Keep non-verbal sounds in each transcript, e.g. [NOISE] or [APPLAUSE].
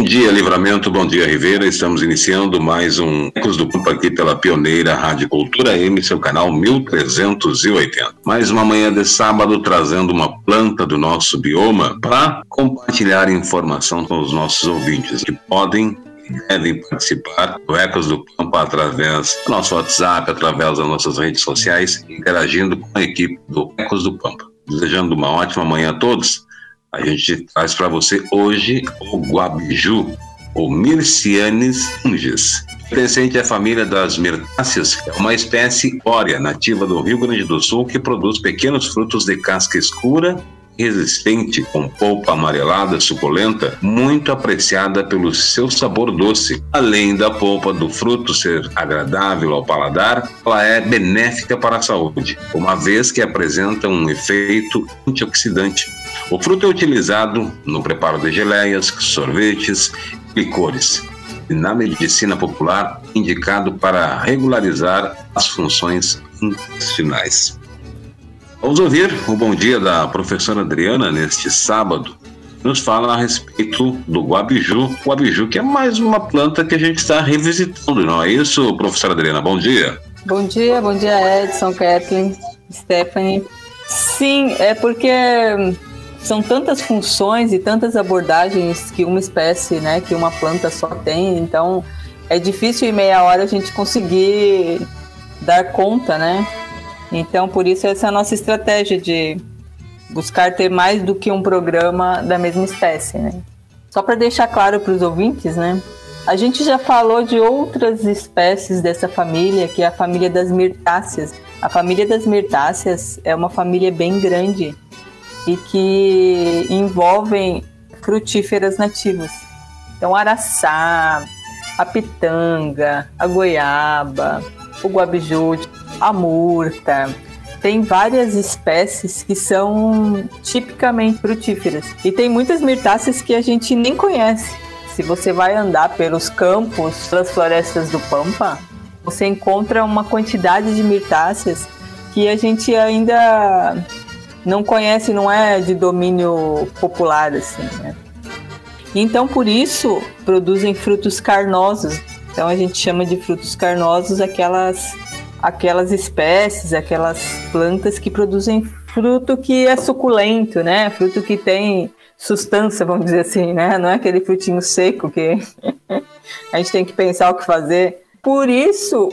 Bom dia, Livramento, bom dia, Ribeira. Estamos iniciando mais um Ecos do Pampa aqui pela pioneira Rádio Cultura M, seu canal 1380. Mais uma manhã de sábado trazendo uma planta do nosso bioma para compartilhar informação com os nossos ouvintes que podem e devem participar do Ecos do Pampa através do nosso WhatsApp, através das nossas redes sociais, interagindo com a equipe do Ecos do Pampa. Desejando uma ótima manhã a todos a gente traz para você hoje o guabiju, ou Mircianis unges. Pertencente à família das mirtáceas, é uma espécie órea nativa do Rio Grande do Sul que produz pequenos frutos de casca escura resistente, com polpa amarelada suculenta, muito apreciada pelo seu sabor doce. Além da polpa do fruto ser agradável ao paladar, ela é benéfica para a saúde, uma vez que apresenta um efeito antioxidante. O fruto é utilizado no preparo de geleias, sorvetes e licores. E na medicina popular, indicado para regularizar as funções intestinais. Vamos ouvir o bom dia da professora Adriana neste sábado. Nos fala a respeito do guabiju. Guabiju, que é mais uma planta que a gente está revisitando, não é isso, professora Adriana? Bom dia. Bom dia, bom dia, Edson, Kathleen, Stephanie. Sim, é porque são tantas funções e tantas abordagens que uma espécie, né, que uma planta só tem, então é difícil em meia hora a gente conseguir dar conta, né? Então, por isso, essa é a nossa estratégia de buscar ter mais do que um programa da mesma espécie, né? Só para deixar claro para os ouvintes, né? A gente já falou de outras espécies dessa família, que é a família das mirtáceas. A família das mirtáceas é uma família bem grande e que envolvem frutíferas nativas. Então, araçá, a pitanga, a goiaba, o guabiju, a murta. Tem várias espécies que são tipicamente frutíferas. E tem muitas mirtáceas que a gente nem conhece. Se você vai andar pelos campos, pelas florestas do Pampa, você encontra uma quantidade de mirtáceas que a gente ainda não conhece, não é de domínio popular assim, né? Então, por isso, produzem frutos carnosos. Então, a gente chama de frutos carnosos aquelas aquelas espécies, aquelas plantas que produzem fruto que é suculento, né? Fruto que tem substância, vamos dizer assim, né? Não é aquele frutinho seco que [LAUGHS] a gente tem que pensar o que fazer. Por isso,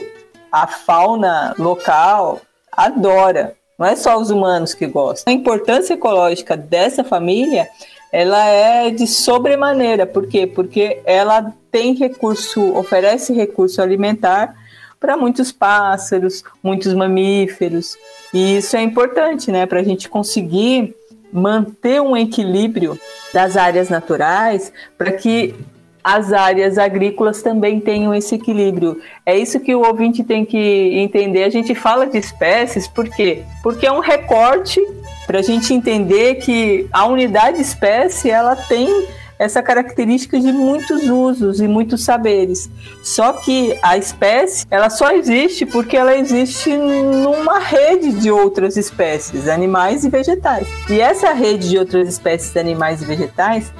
a fauna local adora. Não é só os humanos que gostam. A importância ecológica dessa família, ela é de sobremaneira. Por quê? Porque ela tem recurso, oferece recurso alimentar para muitos pássaros, muitos mamíferos. E isso é importante, né, para a gente conseguir manter um equilíbrio das áreas naturais para que as áreas agrícolas também tenham esse equilíbrio. É isso que o ouvinte tem que entender. A gente fala de espécies, por quê? Porque é um recorte para a gente entender que a unidade espécie ela tem essa característica de muitos usos e muitos saberes. Só que a espécie, ela só existe porque ela existe numa rede de outras espécies, animais e vegetais. E essa rede de outras espécies animais e vegetais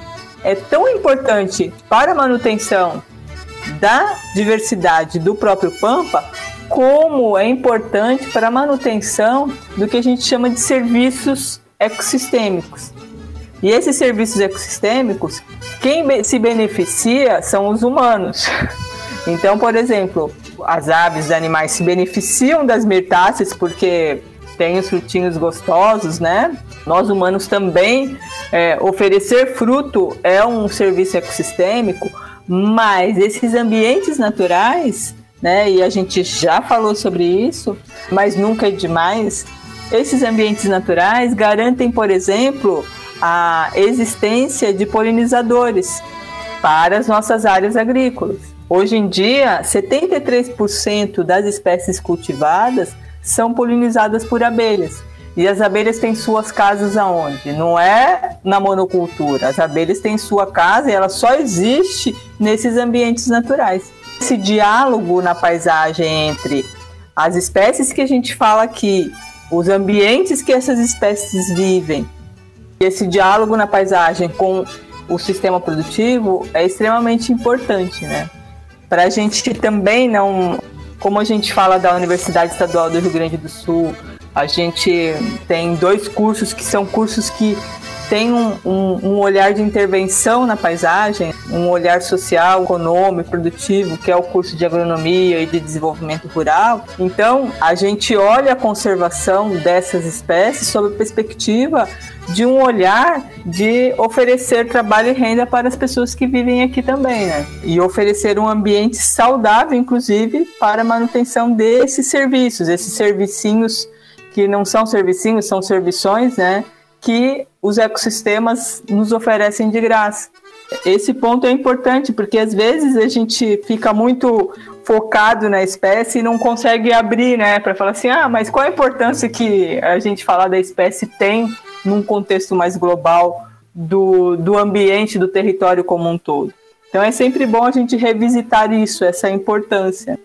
é tão importante para a manutenção da diversidade do próprio Pampa, como é importante para a manutenção do que a gente chama de serviços ecossistêmicos. E esses serviços ecossistêmicos, quem se beneficia são os humanos. [LAUGHS] Então, por exemplo, as aves, os animais se beneficiam das mirtáceas porque tem os frutinhos gostosos, né? Nós humanos também é, oferecer fruto é um serviço ecossistêmico, mas esses ambientes naturais, né? E a gente já falou sobre isso, mas nunca é demais. Esses ambientes naturais garantem, por exemplo, a existência de polinizadores para as nossas áreas agrícolas. Hoje em dia, 73% das espécies cultivadas são polinizadas por abelhas. E as abelhas têm suas casas aonde? Não é na monocultura. As abelhas têm sua casa e ela só existe nesses ambientes naturais. Esse diálogo na paisagem entre as espécies que a gente fala aqui, os ambientes que essas espécies vivem, esse diálogo na paisagem com o sistema produtivo é extremamente importante, né? Para a gente também não, como a gente fala da Universidade Estadual do Rio Grande do Sul, a gente tem dois cursos que são cursos que têm um, um, um, olhar de intervenção na paisagem, um olhar social, econômico, produtivo, que é o curso de agronomia e de desenvolvimento rural. Então, a gente olha a conservação dessas espécies sob a perspectiva de um olhar de oferecer trabalho e renda para as pessoas que vivem aqui também, né? E oferecer um ambiente saudável, inclusive, para a manutenção desses serviços, esses servicinhos que não são servicinhos, são servições, né? Que os ecossistemas nos oferecem de graça. Esse ponto é importante, porque às vezes a gente fica muito focado na espécie e não consegue abrir, né, para falar assim: ah, mas qual a importância que a gente falar da espécie tem num contexto mais global do, do ambiente, do território como um todo? Então é sempre bom a gente revisitar isso, essa importância.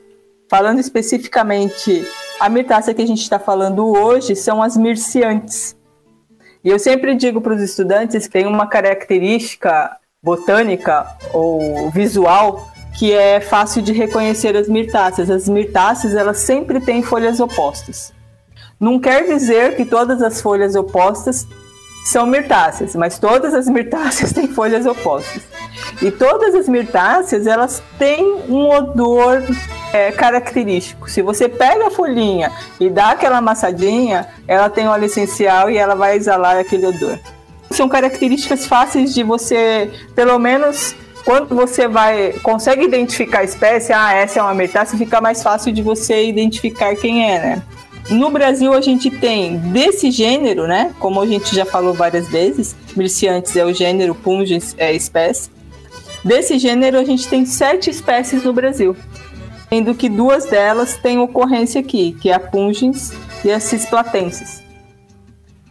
Falando especificamente, a mirtácea que a gente está falando hoje são as mirciantes. E eu sempre digo para os estudantes que tem uma característica botânica ou visual que é fácil de reconhecer as mirtáceas. As mirtáceas, elas sempre têm folhas opostas. Não quer dizer que todas as folhas opostas são mirtáceas, mas todas as mirtáceas [LAUGHS] têm folhas opostas. E todas as mirtáceas, elas têm um odor é, característico. Se você pega a folhinha e dá aquela amassadinha, ela tem óleo essencial e ela vai exalar aquele odor. São características fáceis de você, pelo menos quando você vai consegue identificar a espécie, ah, essa é uma mirtácea, fica mais fácil de você identificar quem é, né? No Brasil a gente tem desse gênero, né? Como a gente já falou várias vezes, Mirciantes é o gênero, Pungens é a espécie. Desse gênero a gente tem sete espécies no Brasil sendo que duas delas têm ocorrência aqui, que é a pungens e a cisplatensis.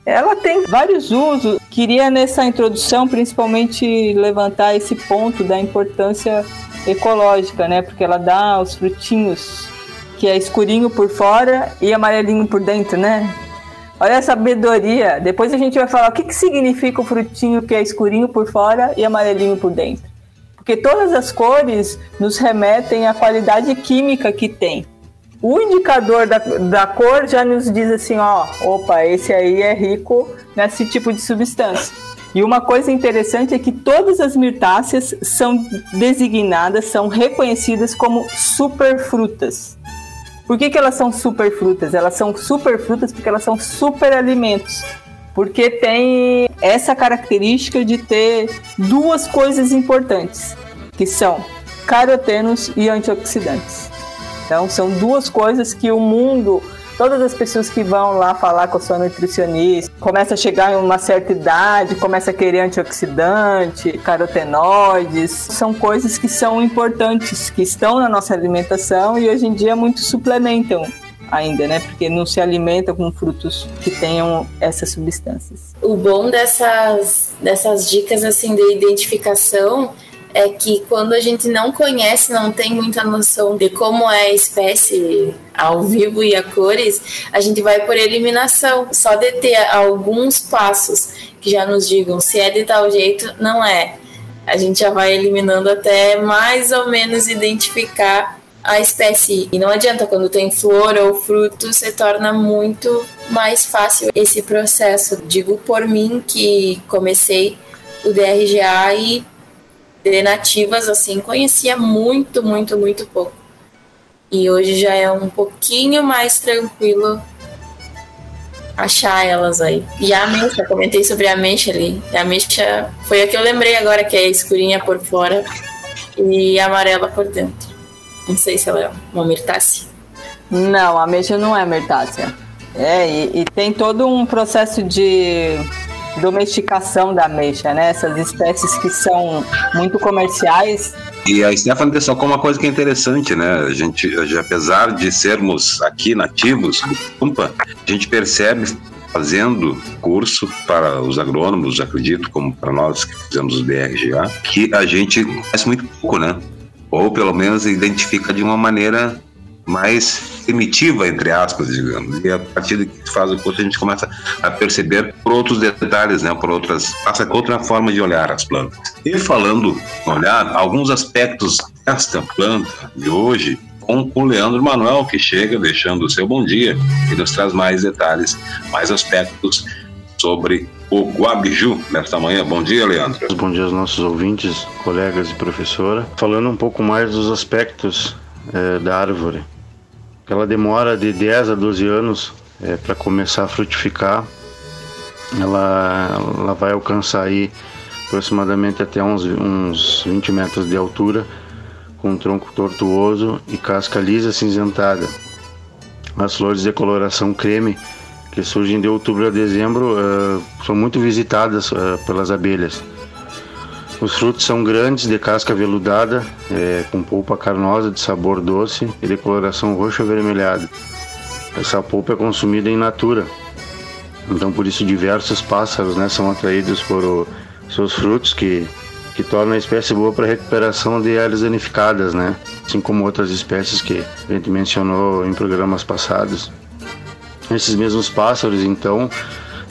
Ela tem vários usos. Queria nessa introdução principalmente levantar esse ponto da importância ecológica, né? Porque ela dá os frutinhos que é escurinho por fora e amarelinho por dentro, né? Olha a sabedoria. Depois a gente vai falar o que, que significa o frutinho que é escurinho por fora e amarelinho por dentro porque todas as cores nos remetem à qualidade química que tem. O indicador da, da cor já nos diz assim, ó, opa, esse aí é rico nesse tipo de substância. E uma coisa interessante é que todas as mirtáceas são designadas, são reconhecidas como superfrutas. Por que, que elas são superfrutas? Elas são superfrutas porque elas são superalimentos porque tem essa característica de ter duas coisas importantes, que são carotenos e antioxidantes. Então, são duas coisas que o mundo, todas as pessoas que vão lá falar com a sua nutricionista, começa a chegar em uma certa idade, começa a querer antioxidante, carotenoides, são coisas que são importantes, que estão na nossa alimentação e hoje em dia muitos suplementam ainda, né? Porque não se alimenta com frutos que tenham essas substâncias. O bom dessas, dessas dicas assim de identificação é que quando a gente não conhece, não tem muita noção de como é a espécie ao vivo e a cores, a gente vai por eliminação. Só de ter alguns passos que já nos digam se é de tal jeito, não é. A gente já vai eliminando até mais ou menos identificar a espécie. E não adianta, quando tem flor ou fruto, se torna muito mais fácil esse processo. Digo por mim que comecei o DRGA e de nativas, assim, conhecia muito, muito, muito pouco. E hoje já é um pouquinho mais tranquilo achar elas aí. E a ameixa, comentei sobre a ameixa ali. A ameixa foi a que eu lembrei agora, que é escurinha por fora e amarela por dentro. Não sei se ela é uma mirtácea. Não, a ameixa não é mirtácea. É, e, e, tem todo um processo de domesticação da ameixa, né? Essas espécies que são muito comerciais, E a Stephanie destacou uma coisa que é interessante, né? A gente, apesar de sermos aqui nativos a gente percebe fazendo curso para os agrônomos, acredito, como para nós que fizemos o DRGA, que a gente conhece muito pouco, né? Ou pelo menos identifica de uma maneira mais primitiva, entre aspas, digamos. E a partir de que faz o curso, a gente começa a perceber por outros detalhes, né, por outras, passa outra forma de olhar as plantas. E falando, olhar alguns aspectos desta planta de hoje, com o Leandro Manuel, que chega deixando o seu bom dia e nos traz mais detalhes, mais aspectos sobre o Guabiju nesta manhã. Bom dia, Leandro. Bom dia aos nossos ouvintes, colegas e professora. Falando um pouco mais dos aspectos é, da árvore. Ela demora de 10 a 12 anos é, para começar a frutificar. Ela, ela vai alcançar aí aproximadamente até uns, uns 20 metros de altura, com um tronco tortuoso e casca lisa cinzentada. As flores de coloração creme, que surgem de outubro a dezembro, uh, são muito visitadas uh, pelas abelhas. Os frutos são grandes, de casca veludada, é, com polpa carnosa de sabor doce e de coloração roxa avermelhada. Essa polpa é consumida em natura. Então, por isso, diversos pássaros né, são atraídos por o, seus frutos, que, que tornam a espécie boa para recuperação de áreas danificadas, né? assim como outras espécies que a gente mencionou em programas passados. Esses mesmos pássaros, então,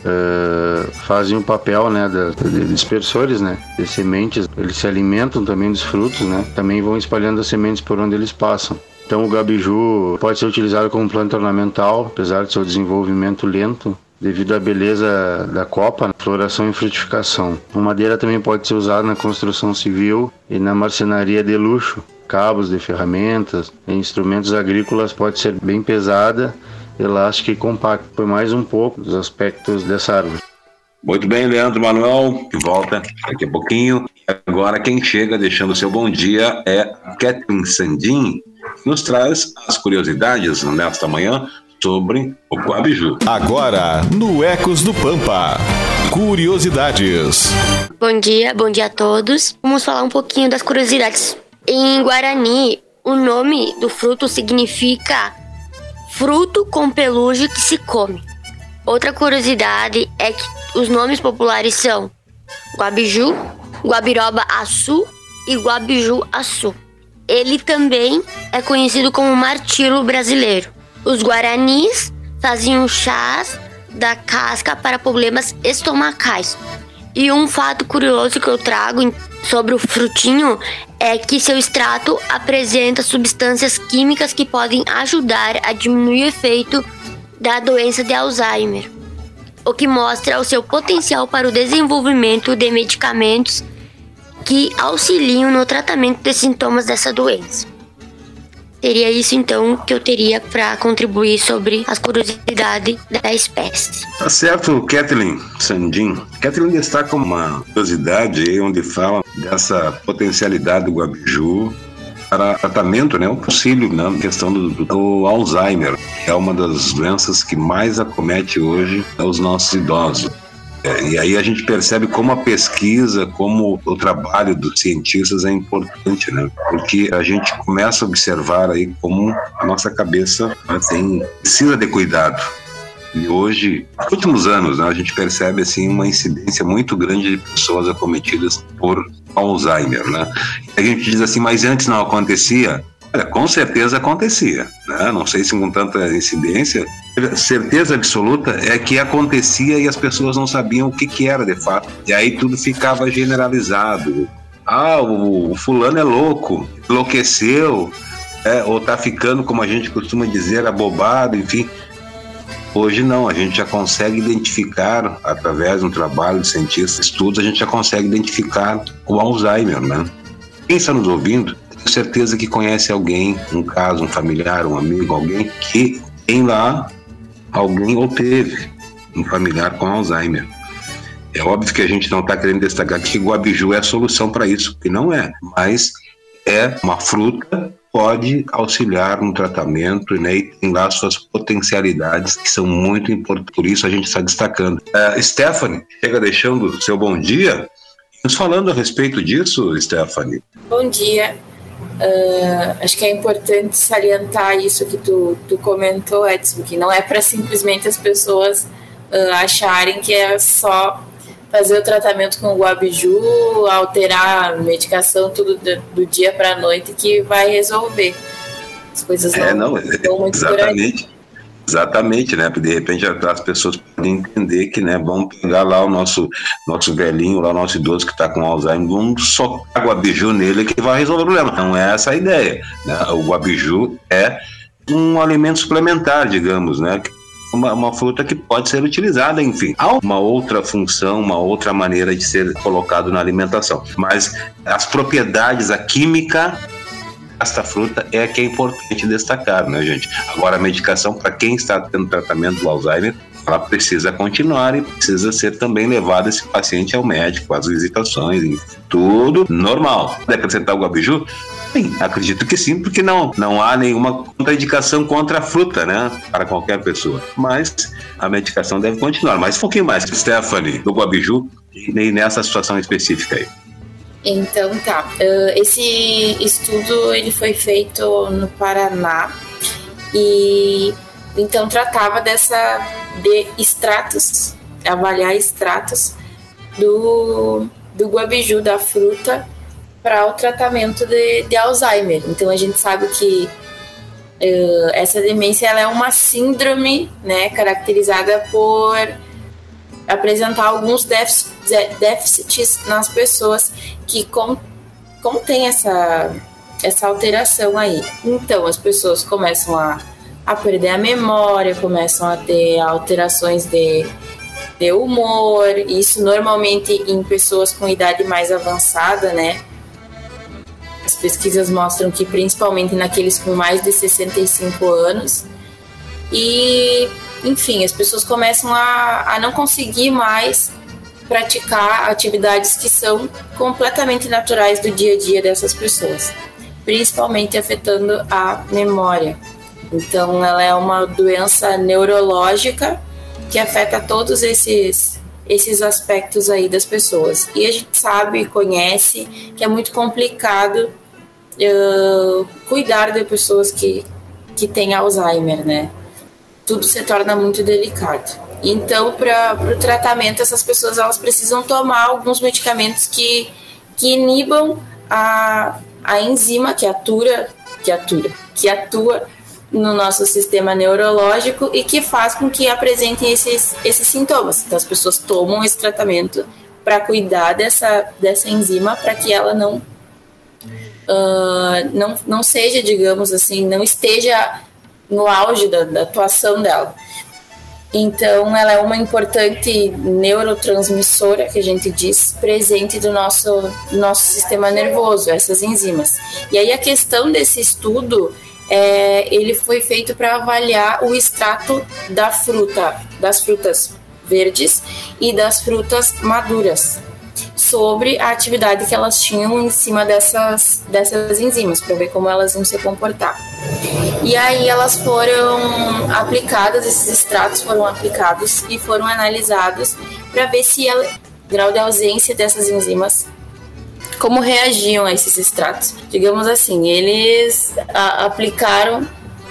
uh, fazem o papel né, da, de dispersores né, de sementes. Eles se alimentam também dos frutos, né, também vão espalhando as sementes por onde eles passam. Então o gabiju pode ser utilizado como planta ornamental, apesar de seu desenvolvimento lento, devido à beleza da copa, floração e frutificação. A madeira também pode ser usada na construção civil e na marcenaria de luxo. Cabos de ferramentas instrumentos agrícolas pode ser bem pesada elástica e compacta. Foi mais um pouco dos aspectos dessa árvore. Muito bem, Leandro Manuel, de volta daqui a pouquinho. Agora quem chega deixando seu bom dia é Kathleen Sandin, que nos traz as curiosidades nesta manhã sobre o Coabiju. Agora, no Ecos do Pampa, curiosidades. Bom dia, bom dia a todos. Vamos falar um pouquinho das curiosidades. Em Guarani, o nome do fruto significa fruto com pelugem que se come. Outra curiosidade é que os nomes populares são Guabiju, Guabiroba Açu e Guabiju Açu. Ele também é conhecido como martilo brasileiro. Os guaranis faziam chás da casca para problemas estomacais. E um fato curioso que eu trago sobre o frutinho é que seu extrato apresenta substâncias químicas que podem ajudar a diminuir o efeito da doença de Alzheimer, o que mostra o seu potencial para o desenvolvimento de medicamentos que auxiliam no tratamento dos sintomas dessa doença. Seria isso então que eu teria para contribuir sobre as curiosidades da espécie. Tá certo, Kathleen Sandin. Kathleen destaca uma curiosidade onde fala dessa potencialidade do guabiju para tratamento, né, o auxílio na né, questão do, do, Alzheimer. É uma das doenças que mais acomete hoje os nossos idosos. É, e aí a gente percebe como a pesquisa, como o trabalho dos cientistas é importante, né? Porque a gente começa a observar aí como a nossa cabeça assim, precisa de cuidado. E hoje, nos últimos anos, né, a gente percebe assim uma incidência muito grande de pessoas acometidas por Alzheimer, né? A gente diz assim, mas antes não acontecia? Olha, com certeza acontecia, né? Não sei se com tanta incidência, certeza absoluta é que acontecia e as pessoas não sabiam o que, que era de fato. E aí tudo ficava generalizado. Ah, o, fulano é louco, enlouqueceu, é, ou tá ficando, como a gente costuma dizer, abobado, enfim. Hoje não, a gente já consegue identificar, através de um trabalho de cientistas, estudos, a gente já consegue identificar o Alzheimer, né? Quem está nos ouvindo, certeza que conhece alguém, um caso, um familiar, um amigo, alguém que tem lá alguém ou teve um familiar com Alzheimer. É óbvio que a gente não está querendo destacar que Guabiju é a solução para isso, que não é, mas é uma fruta pode auxiliar no tratamento né, e tem lá suas potencialidades que são muito importantes, por isso a gente está destacando. Uh, Stephanie, chega deixando seu bom dia Mas falando a respeito disso, Stephanie. Bom dia. Uh, acho que é importante salientar isso que tu, tu comentou, Edson, que não é para simplesmente as pessoas uh, acharem que é só fazer o tratamento com o guabiju, alterar a medicação tudo do, dia para a noite que vai resolver. As coisas é, não, não muito exatamente. Exatamente, né? Porque de repente as pessoas podem entender que, né, vamos pegar lá o nosso, nosso velhinho, lá o nosso idoso que está com Alzheimer, vamos socar guabiju nele que vai resolver o problema. Não é essa a ideia. Né? O guabiju é um alimento suplementar, digamos, né? Uma, uma, fruta que pode ser utilizada, enfim. Há uma outra função, uma outra maneira de ser colocado na alimentação. Mas as propriedades, a química esta fruta é que é importante destacar, né, gente? Agora, a medicação para quem está tendo tratamento do Alzheimer, ela precisa continuar e precisa ser também levado esse paciente ao médico, as visitações, tudo normal. Deve acrescentar o guabiju? Sim, acredito que sim, porque não, não há nenhuma contraindicação contra a fruta, né? Para qualquer pessoa. Mas a medicação deve continuar. Mas um pouquinho mais, Stephanie, do Guabiju, e nessa situação específica aí. Então tá, uh, esse estudo ele foi feito no Paraná e então tratava dessa de extratos, avaliar extratos do, do guabiju da fruta para o tratamento de, de, Alzheimer. Então a gente sabe que uh, essa demência ela é uma síndrome, né, caracterizada por apresentar alguns déficits nas pessoas que contêm essa, essa alteração aí. Então, as pessoas começam a, a perder a memória, começam a ter alterações de, de humor, isso normalmente em pessoas com idade mais avançada, né? As pesquisas mostram que principalmente naqueles com mais de 65 anos. E enfim, as pessoas começam a, a não conseguir mais praticar atividades que são completamente naturais do dia a dia dessas pessoas, principalmente afetando a memória. Então, ela é uma doença neurológica que afeta todos esses esses aspectos aí das pessoas. E a gente sabe e conhece que é muito complicado uh, cuidar de pessoas que, que têm Alzheimer, né? Tudo se torna muito delicado. Então, para o tratamento, essas pessoas elas precisam tomar alguns medicamentos que, que inibam a, a enzima que atua, que atua, que atua no nosso sistema neurológico e que faz com que apresentem esses, esses sintomas. Então, as pessoas tomam esse tratamento para cuidar dessa, dessa enzima para que ela não, uh, não, não seja, digamos assim, não esteja no auge da, da atuação dela. Então, ela é uma importante neurotransmissora, que a gente diz, presente do nosso, nosso sistema nervoso, essas enzimas. E aí, a questão desse estudo, é, ele foi feito para avaliar o extrato da fruta, das frutas verdes e das frutas maduras sobre a atividade que elas tinham em cima dessas, dessas enzimas, para ver como elas iam se comportar. E aí elas foram aplicadas, esses extratos foram aplicados e foram analisados para ver se o grau de ausência dessas enzimas como reagiam a esses extratos. Digamos assim, eles a, aplicaram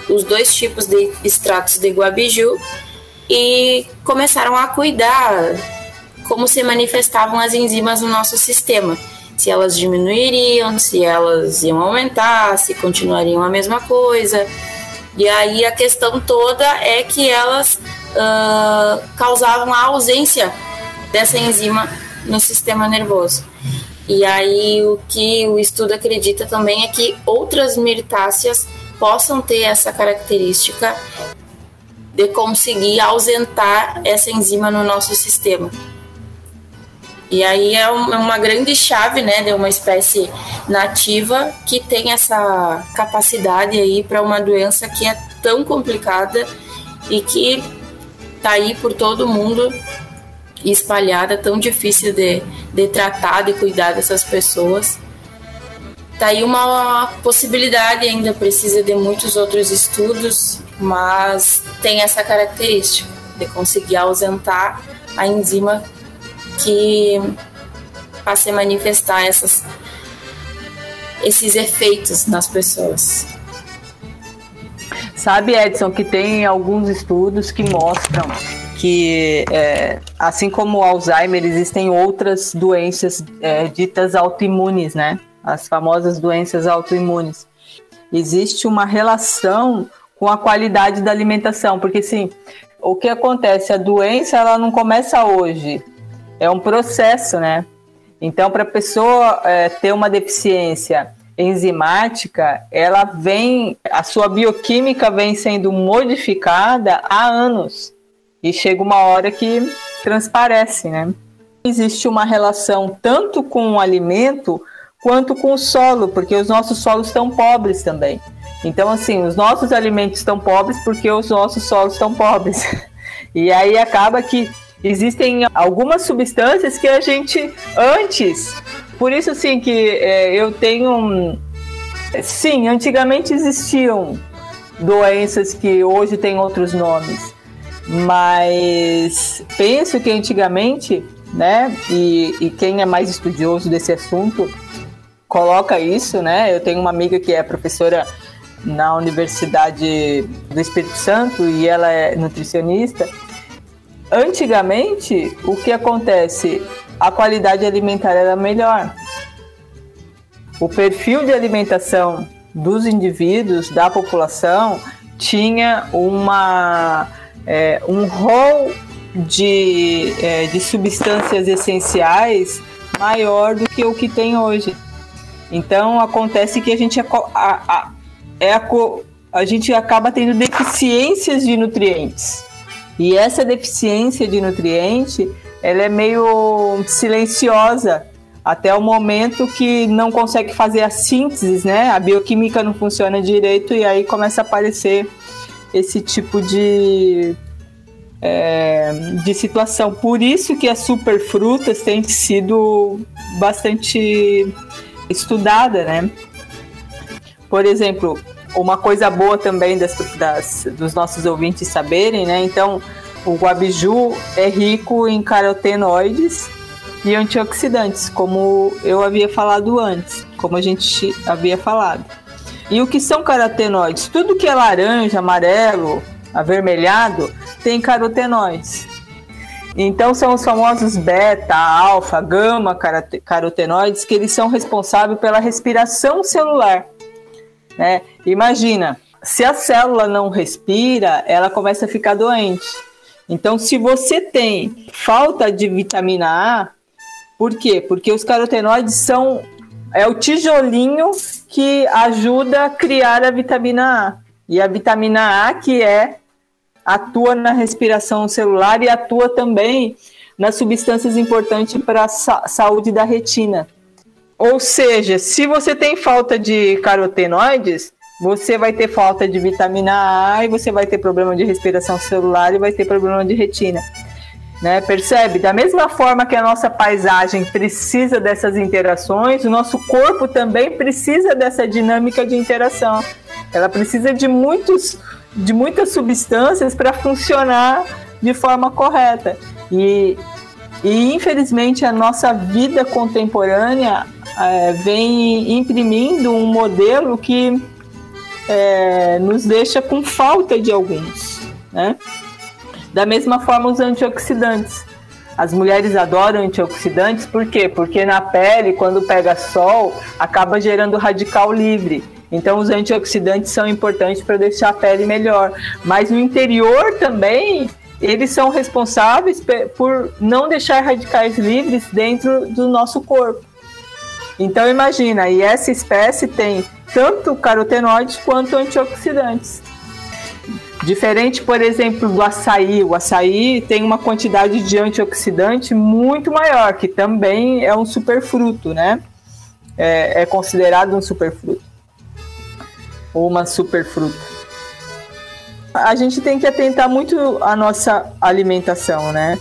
os dois tipos de extratos de guabiju e começaram a cuidar como se manifestavam as enzimas no nosso sistema. Se elas diminuiriam, se elas iam aumentar, se continuariam a mesma coisa. E aí a questão toda é que elas uh, causavam a ausência dessa enzima no sistema nervoso. E aí o que o estudo acredita também é que outras mirtáceas possam ter essa característica de conseguir ausentar essa enzima no nosso sistema. E aí é, é uma grande chave, né, de uma espécie nativa que tem essa capacidade aí para uma doença que é tão complicada e que tá aí por todo mundo espalhada, tão difícil de, de tratar, de cuidar dessas pessoas. Tá aí uma possibilidade, ainda precisa de muitos outros estudos, mas tem essa característica de conseguir ausentar a enzima que a se manifestar essas, esses efeitos nas pessoas. Sabe, Edson, que tem alguns estudos que mostram que, é, assim como o Alzheimer, existem outras doenças é, ditas autoimunes, né? As famosas doenças autoimunes. Existe uma relação com a qualidade da alimentação, porque sim, o que acontece? A doença ela não começa hoje, é um processo, né? Então, para a pessoa é, ter uma deficiência enzimática, ela vem, a sua bioquímica vem sendo modificada há anos e chega uma hora que transparece, né? Existe uma relação tanto com o alimento quanto com o solo, porque os nossos solos estão pobres também. Então, assim, os nossos alimentos estão pobres porque os nossos solos estão pobres. [LAUGHS] E aí acaba que existem algumas substâncias que a gente antes por isso, assim, que é, eu tenho. Sim, antigamente existiam doenças que hoje têm outros nomes, mas penso que antigamente, né, e, e quem é mais estudioso desse assunto coloca isso, né? Eu tenho uma amiga que é professora na Universidade do Espírito Santo e ela é nutricionista. Antigamente, o que acontece? a qualidade alimentar era melhor. O perfil de alimentação dos indivíduos, da população, tinha uma, é, um rol de, é, de substâncias essenciais maior do que o que tem hoje. Então acontece que a gente, a, a, é a, a gente acaba tendo deficiências de nutrientes. E essa deficiência de nutriente ela é meio silenciosa até o momento que não consegue fazer a síntese, né? A bioquímica não funciona direito e aí começa a aparecer esse tipo de, é, de situação. Por isso que as superfrutas têm sido bastante estudada, né? Por exemplo, uma coisa boa também das, das, dos nossos ouvintes saberem, né? Então, o guabiju é rico em carotenoides e antioxidantes, como eu havia falado antes, como a gente havia falado. E o que são carotenoides? Tudo que é laranja, amarelo, avermelhado tem carotenoides. Então são os famosos beta, alfa, gama carotenoides que eles são responsáveis pela respiração celular. Né? Imagina, se a célula não respira, ela começa a ficar doente. Então, se você tem falta de vitamina A, por quê? Porque os carotenoides são é o tijolinho que ajuda a criar a vitamina A. E a vitamina A que é atua na respiração celular e atua também nas substâncias importantes para a sa saúde da retina. Ou seja, se você tem falta de carotenoides, você vai ter falta de vitamina A e você vai ter problema de respiração celular e vai ter problema de retina. Né? Percebe? Da mesma forma que a nossa paisagem precisa dessas interações, o nosso corpo também precisa dessa dinâmica de interação. Ela precisa de muitos de muitas substâncias para funcionar de forma correta. E, e infelizmente a nossa vida contemporânea é, vem imprimindo um modelo que é, nos deixa com falta de alguns, né? Da mesma forma, os antioxidantes. As mulheres adoram antioxidantes, por quê? Porque na pele, quando pega sol, acaba gerando radical livre. Então, os antioxidantes são importantes para deixar a pele melhor. Mas no interior também, eles são responsáveis por não deixar radicais livres dentro do nosso corpo. Então, imagina, e essa espécie tem tanto carotenoides quanto antioxidantes. Diferente, por exemplo, do açaí. O açaí tem uma quantidade de antioxidante muito maior, que também é um superfruto, né? É, é considerado um superfruto. Ou uma superfruta. A gente tem que atentar muito à nossa alimentação, né?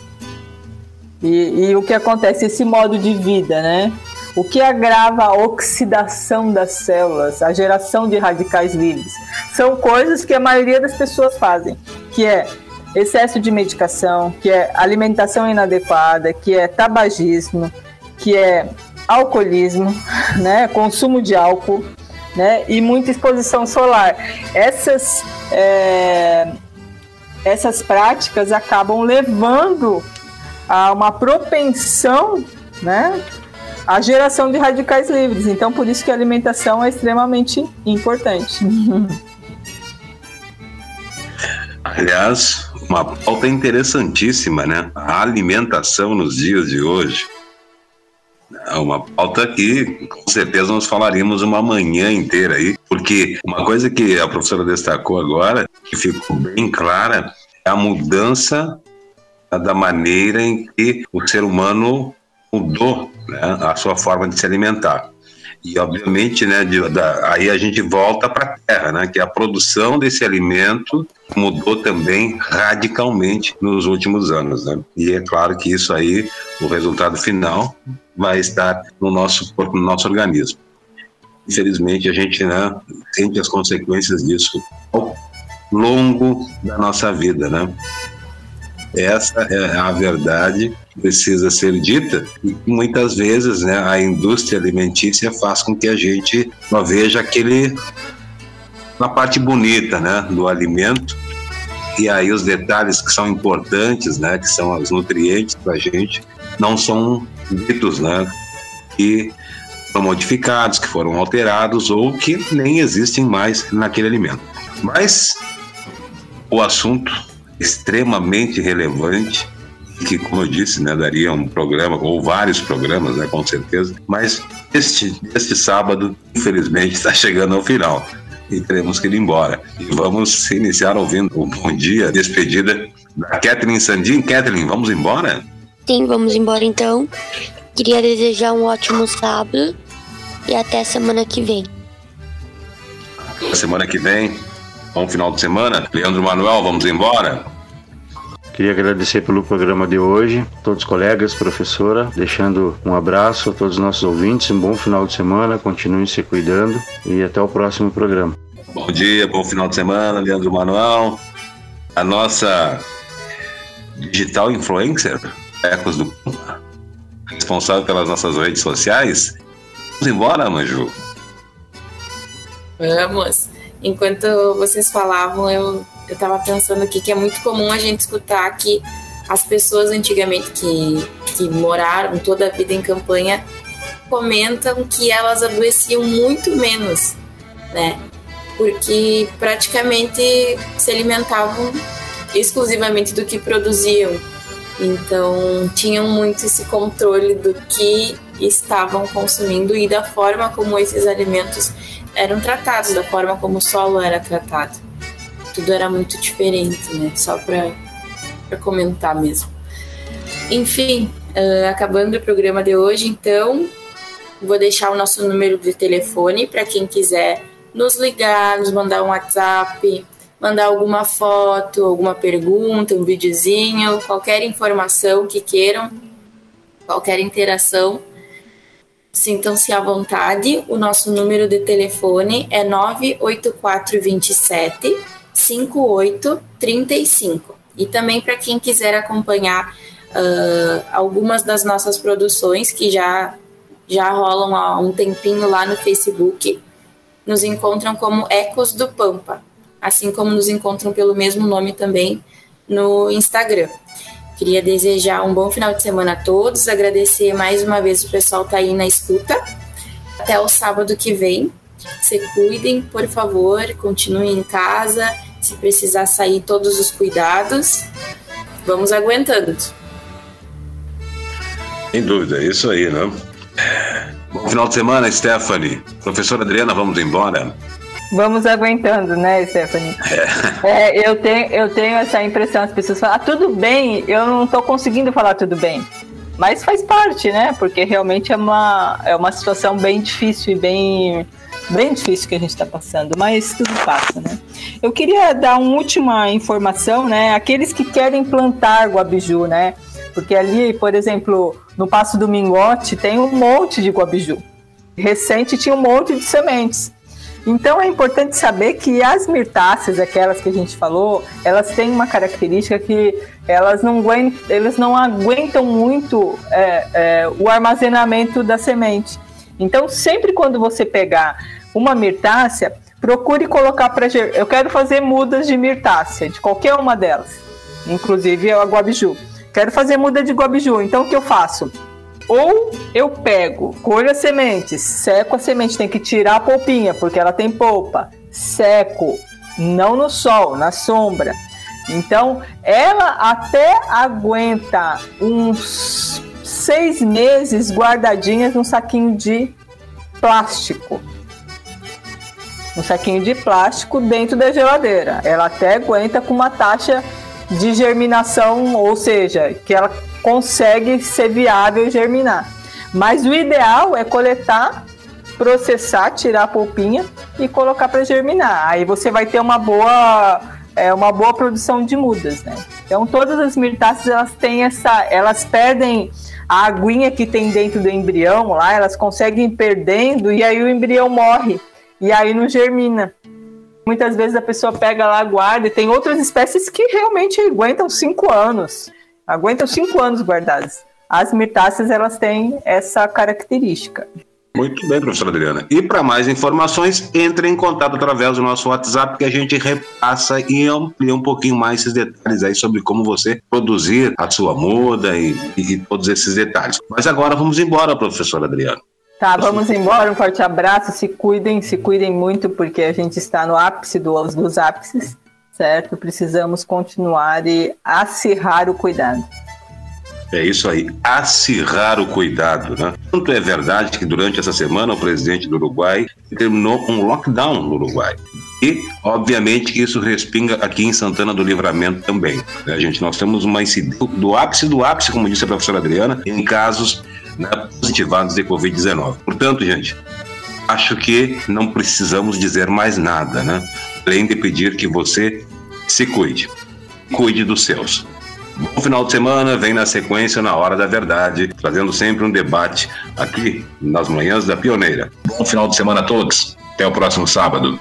E, e o que acontece, esse modo de vida, né? O que agrava a oxidação das células, a geração de radicais livres. São coisas que a maioria das pessoas fazem, que é excesso de medicação, que é alimentação inadequada, que é tabagismo, que é alcoolismo, [LAUGHS] né, consumo de álcool, né, e muita exposição solar. Essas é, essas práticas acabam levando a uma propensão, né, à geração de radicais livres. Então, por isso que a alimentação é extremamente importante. [LAUGHS] Aliás, uma pauta interessantíssima, né? A alimentação nos dias de hoje. É uma pauta que com certeza nós falaríamos uma manhã inteira aí, porque uma coisa que a professora destacou agora, que ficou bem clara, é a mudança da maneira em que o ser humano mudou né, a sua forma de se alimentar. E, obviamente, né, de, da, aí a gente volta para a terra, né, que a produção desse alimento mudou também radicalmente nos últimos anos. Né? E é claro que isso aí, o resultado final, vai estar no nosso corpo, no nosso organismo. Infelizmente, a gente né, sente as consequências disso ao longo da nossa vida, né? Essa é a verdade precisa ser dita e muitas vezes né, a indústria alimentícia faz com que a gente não veja aquele na parte bonita né, do alimento e aí os detalhes que são importantes, né, que são os nutrientes para a gente, não são ditos, né, que foram modificados, que foram alterados ou que nem existem mais naquele alimento. Mas o assunto extremamente relevante que, como eu disse, né, daria um programa ou vários programas, né, com certeza. Mas este, este sábado, infelizmente, está chegando ao final e teremos que ir embora. E vamos iniciar ouvindo o bom dia, despedida da Kathleen Sandin. Kathleen, vamos embora? Sim, vamos embora então. Queria desejar um ótimo sábado e até semana que vem. Semana que vem Bom final de semana. Leandro Manuel, vamos embora? Queria agradecer pelo programa de hoje, todos os colegas, professora, deixando um abraço a todos os nossos ouvintes, um bom final de semana, continuem se cuidando e até o próximo programa. Bom dia, bom final de semana, Leandro Manuel. A nossa digital influencer, Ecos do responsável pelas nossas redes sociais. Vamos embora, Manju? Vamos enquanto vocês falavam, eu eu estava pensando aqui que é muito comum a gente escutar que as pessoas antigamente que, que moraram toda a vida em campanha comentam que elas adoeciam muito menos, né? Porque praticamente se alimentavam exclusivamente do que produziam. Então, tinham muito esse controle do que estavam consumindo e da forma como esses alimentos eram tratados, da forma como o solo era tratado. Tudo era muito diferente, né? Só para comentar mesmo. Enfim, uh, acabando o programa de hoje, então, vou deixar o nosso número de telefone para quem quiser nos ligar, nos mandar um WhatsApp, mandar alguma foto, alguma pergunta, um videozinho, qualquer informação que queiram, qualquer interação Sintam-se à vontade. O nosso número de telefone é 98427 5835. E também para quem quiser acompanhar uh, algumas das nossas produções que já, já rolam há um tempinho lá no Facebook, nos encontram como Ecos do Pampa, assim como nos encontram pelo mesmo nome também no Instagram. Queria desejar um bom final de semana a todos, agradecer mais uma vez o pessoal que tá aí na escuta. Até o sábado que vem. Se cuidem, por favor, continuem em casa. Se precisar sair, todos os cuidados. Vamos aguentando. Sem dúvida, é isso aí, né? Bom final de semana, Stephanie. Professora Adriana, vamos embora? Vamos aguentando, né, Stephanie? É. É, eu, tenho, eu tenho essa impressão, as pessoas falam, ah, tudo bem, eu não estou conseguindo falar tudo bem. Mas faz parte, né? Porque realmente é uma, é uma situação bem difícil e bem, bem difícil que a gente está passando, mas tudo passa, né? Eu queria dar uma última informação, né? Aqueles que querem plantar guabiju, né? Porque ali, por exemplo, no Passo do Mingote tem um monte de guabiju. Recente tinha um monte de sementes. Então é importante saber que as mirtáceas, aquelas que a gente falou, elas têm uma característica que elas não aguentam, eles não aguentam muito é, é, o armazenamento da semente. Então, sempre quando você pegar uma mirtácea, procure colocar para. Eu quero fazer mudas de mirtácea, de qualquer uma delas, inclusive a guabiju. Quero fazer muda de guabiju, então o que eu faço? Ou eu pego, colho as sementes, seco a semente, tem que tirar a polpinha, porque ela tem polpa. Seco, não no sol, na sombra. Então, ela até aguenta uns seis meses guardadinhas num saquinho de plástico. Um saquinho de plástico dentro da geladeira. Ela até aguenta com uma taxa de germinação, ou seja, que ela consegue ser viável germinar. Mas o ideal é coletar, processar, tirar a polpinha e colocar para germinar. Aí você vai ter uma boa é uma boa produção de mudas, né? Então todas as mirtáceas elas têm essa, elas perdem a aguinha que tem dentro do embrião lá, elas conseguem perdendo e aí o embrião morre e aí não germina. Muitas vezes a pessoa pega lá, guarda, e tem outras espécies que realmente aguentam cinco anos. Aguentam cinco anos guardadas. As mirtáceas, elas têm essa característica. Muito bem, professora Adriana. E para mais informações, entre em contato através do nosso WhatsApp que a gente repassa e amplia um pouquinho mais esses detalhes aí sobre como você produzir a sua muda e, e todos esses detalhes. Mas agora vamos embora, professora Adriana. Tá, vamos embora. Um forte abraço. Se cuidem, se cuidem muito, porque a gente está no ápice dos, dos ápices, certo? Precisamos continuar e acirrar o cuidado. É isso aí, acirrar o cuidado, né? Tanto é verdade que durante essa semana o presidente do Uruguai terminou um lockdown no Uruguai. E, obviamente, que isso respinga aqui em Santana do Livramento também. Né, gente? Nós temos uma incidência do ápice do ápice, como disse a professora Adriana, em casos né, positivados de Covid-19. Portanto, gente, acho que não precisamos dizer mais nada, né? Além de pedir que você se cuide. Cuide dos seus. Bom final de semana, vem na sequência na Hora da Verdade, trazendo sempre um debate aqui nas manhãs da Pioneira. Bom final de semana a todos. Até o próximo sábado.